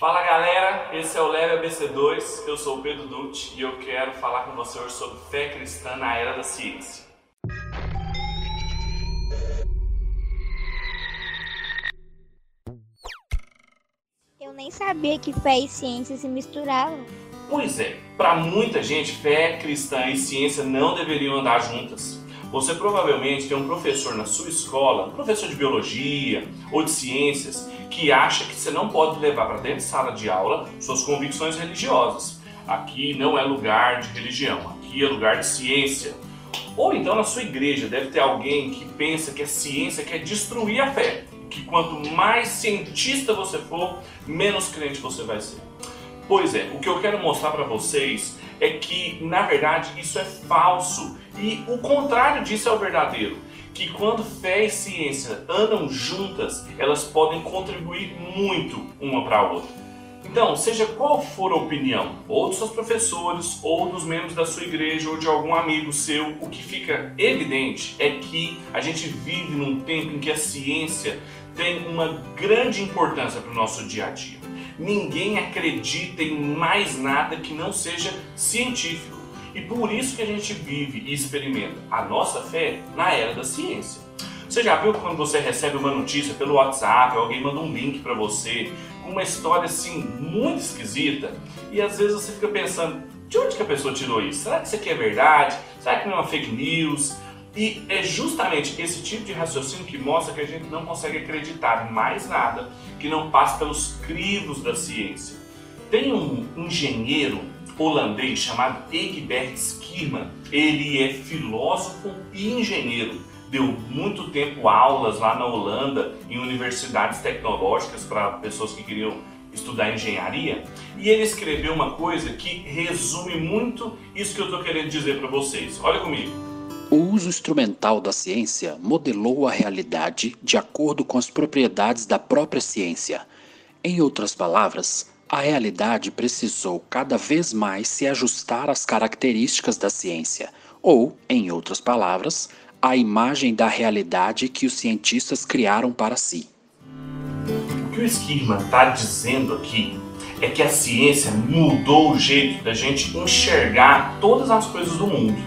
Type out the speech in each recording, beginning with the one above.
Fala galera, esse é o Leve ABC2, eu sou o Pedro Dutti e eu quero falar com você hoje sobre fé cristã na era da ciência. Eu nem sabia que fé e ciência se misturavam. Pois é, para muita gente, fé cristã e ciência não deveriam andar juntas. Você provavelmente tem um professor na sua escola, um professor de biologia ou de ciências, que acha que você não pode levar para dentro de sala de aula suas convicções religiosas. Aqui não é lugar de religião, aqui é lugar de ciência. Ou então na sua igreja deve ter alguém que pensa que a ciência quer destruir a fé, que quanto mais cientista você for, menos crente você vai ser. Pois é, o que eu quero mostrar para vocês é que, na verdade, isso é falso e o contrário disso é o verdadeiro. Que quando fé e ciência andam juntas, elas podem contribuir muito uma para a outra. Então, seja qual for a opinião, ou dos seus professores, ou dos membros da sua igreja, ou de algum amigo seu, o que fica evidente é que a gente vive num tempo em que a ciência tem uma grande importância para o nosso dia a dia. Ninguém acredita em mais nada que não seja científico. E por isso que a gente vive e experimenta a nossa fé na era da ciência. Você já viu quando você recebe uma notícia pelo WhatsApp, alguém manda um link para você com uma história assim muito esquisita e às vezes você fica pensando, de onde que a pessoa tirou isso? Será que isso aqui é verdade? Será que não é uma fake news? E é justamente esse tipo de raciocínio que mostra que a gente não consegue acreditar em mais nada que não passe pelos crivos da ciência. Tem um engenheiro holandês chamado Egbert Schirman. Ele é filósofo e engenheiro. Deu muito tempo aulas lá na Holanda em universidades tecnológicas para pessoas que queriam estudar engenharia. E ele escreveu uma coisa que resume muito isso que eu estou querendo dizer para vocês. Olha comigo. O uso instrumental da ciência modelou a realidade de acordo com as propriedades da própria ciência. Em outras palavras, a realidade precisou cada vez mais se ajustar às características da ciência, ou, em outras palavras, à imagem da realidade que os cientistas criaram para si. O que o Skirman está dizendo aqui é que a ciência mudou o jeito da gente enxergar todas as coisas do mundo.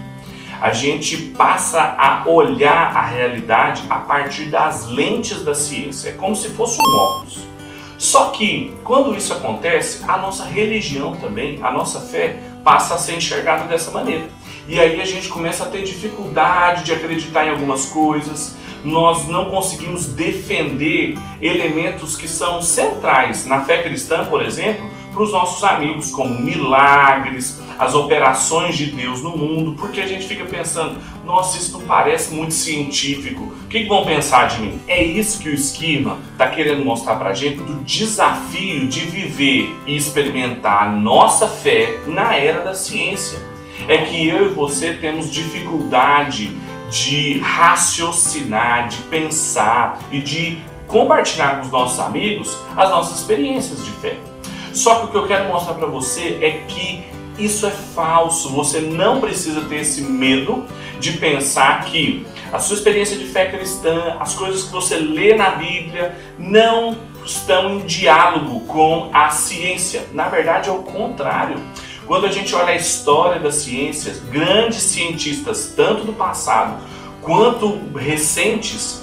A gente passa a olhar a realidade a partir das lentes da ciência. É como se fosse um óculos. Só que quando isso acontece, a nossa religião também, a nossa fé, passa a ser enxergada dessa maneira. E aí a gente começa a ter dificuldade de acreditar em algumas coisas, nós não conseguimos defender elementos que são centrais na fé cristã, por exemplo, para os nossos amigos, como milagres, as operações de Deus no mundo, porque a gente fica pensando, nossa, isso não parece muito científico, o que, que vão pensar de mim? É isso que o esquema está querendo mostrar para a gente, do desafio de viver e experimentar a nossa fé na era da ciência. É que eu e você temos dificuldade de raciocinar, de pensar e de compartilhar com os nossos amigos as nossas experiências de fé. Só que o que eu quero mostrar para você é que isso é falso. Você não precisa ter esse medo de pensar que a sua experiência de fé cristã, as coisas que você lê na Bíblia, não estão em diálogo com a ciência. Na verdade, é o contrário. Quando a gente olha a história das ciências, grandes cientistas, tanto do passado quanto recentes,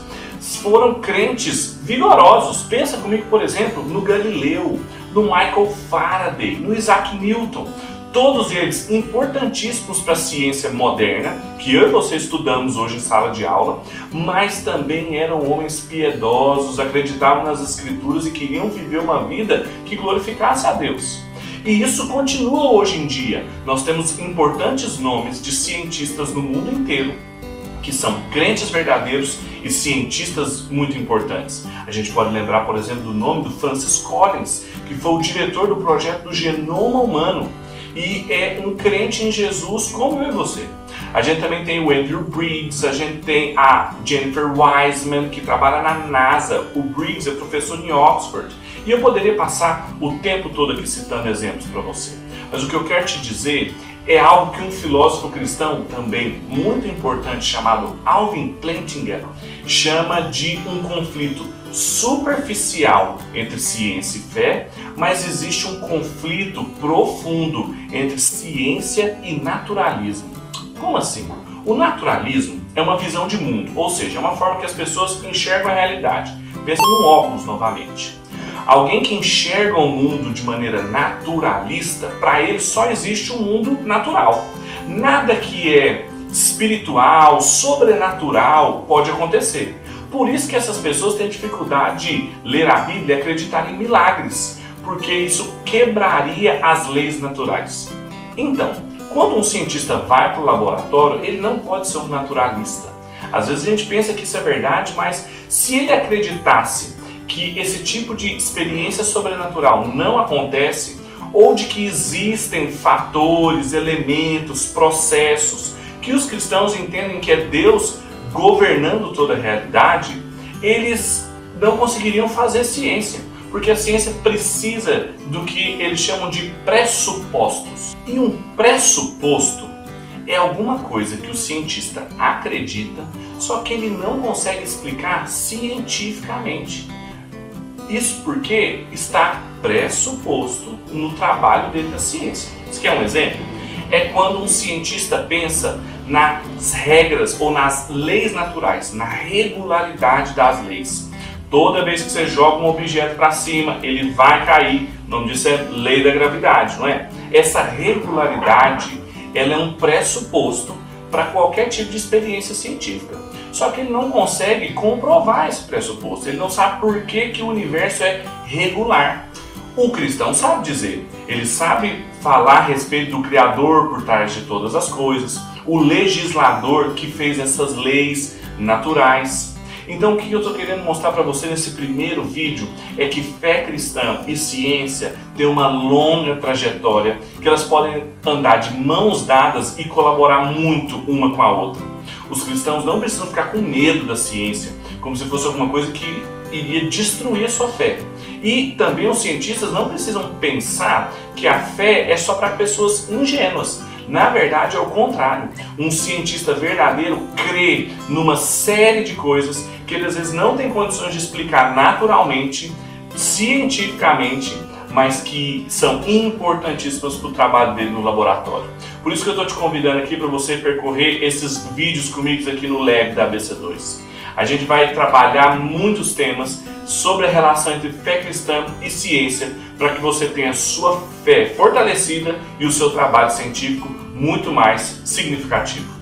foram crentes vigorosos. Pensa comigo, por exemplo, no Galileu, no Michael Faraday, no Isaac Newton. Todos eles importantíssimos para a ciência moderna, que eu e você estudamos hoje em sala de aula, mas também eram homens piedosos, acreditavam nas escrituras e queriam viver uma vida que glorificasse a Deus. E isso continua hoje em dia. Nós temos importantes nomes de cientistas no mundo inteiro que são crentes verdadeiros e cientistas muito importantes. A gente pode lembrar, por exemplo, do nome do Francis Collins, que foi o diretor do projeto do Genoma Humano e é um crente em Jesus como eu e você. A gente também tem o Andrew Briggs, a gente tem a Jennifer Wiseman, que trabalha na NASA. O Briggs é professor em Oxford. E eu poderia passar o tempo todo aqui citando exemplos para você. Mas o que eu quero te dizer é algo que um filósofo cristão também muito importante chamado Alvin Plantinga chama de um conflito superficial entre ciência e fé, mas existe um conflito profundo entre ciência e naturalismo. Como assim? O naturalismo é uma visão de mundo, ou seja, é uma forma que as pessoas enxergam a realidade. Pensa no óculos novamente. Alguém que enxerga o mundo de maneira naturalista, para ele só existe um mundo natural. Nada que é espiritual, sobrenatural pode acontecer. Por isso que essas pessoas têm dificuldade de ler a Bíblia e acreditar em milagres, porque isso quebraria as leis naturais. Então, quando um cientista vai para o laboratório, ele não pode ser um naturalista. Às vezes a gente pensa que isso é verdade, mas se ele acreditasse que esse tipo de experiência sobrenatural não acontece, ou de que existem fatores, elementos, processos que os cristãos entendem que é Deus governando toda a realidade, eles não conseguiriam fazer ciência, porque a ciência precisa do que eles chamam de pressupostos. E um pressuposto é alguma coisa que o cientista acredita, só que ele não consegue explicar cientificamente. Isso porque está pressuposto no trabalho dele da ciência. Você quer um exemplo? É quando um cientista pensa nas regras ou nas leis naturais, na regularidade das leis. Toda vez que você joga um objeto para cima, ele vai cair. O nome disso é lei da gravidade, não é? Essa regularidade, ela é um pressuposto para qualquer tipo de experiência científica. Só que ele não consegue comprovar esse pressuposto. Ele não sabe por que, que o universo é regular. O cristão sabe dizer. Ele sabe falar a respeito do Criador por trás de todas as coisas, o legislador que fez essas leis naturais. Então, o que eu estou querendo mostrar para você nesse primeiro vídeo é que fé cristã e ciência têm uma longa trajetória, que elas podem andar de mãos dadas e colaborar muito uma com a outra. Os cristãos não precisam ficar com medo da ciência, como se fosse alguma coisa que iria destruir a sua fé. E também os cientistas não precisam pensar que a fé é só para pessoas ingênuas. Na verdade, é o contrário. Um cientista verdadeiro crê numa série de coisas que ele às vezes não tem condições de explicar naturalmente, cientificamente, mas que são importantíssimas para o trabalho dele no laboratório. Por isso que eu estou te convidando aqui para você percorrer esses vídeos comigo aqui no Lab da ABC2. A gente vai trabalhar muitos temas sobre a relação entre fé cristã e ciência para que você tenha sua fé fortalecida e o seu trabalho científico muito mais significativo.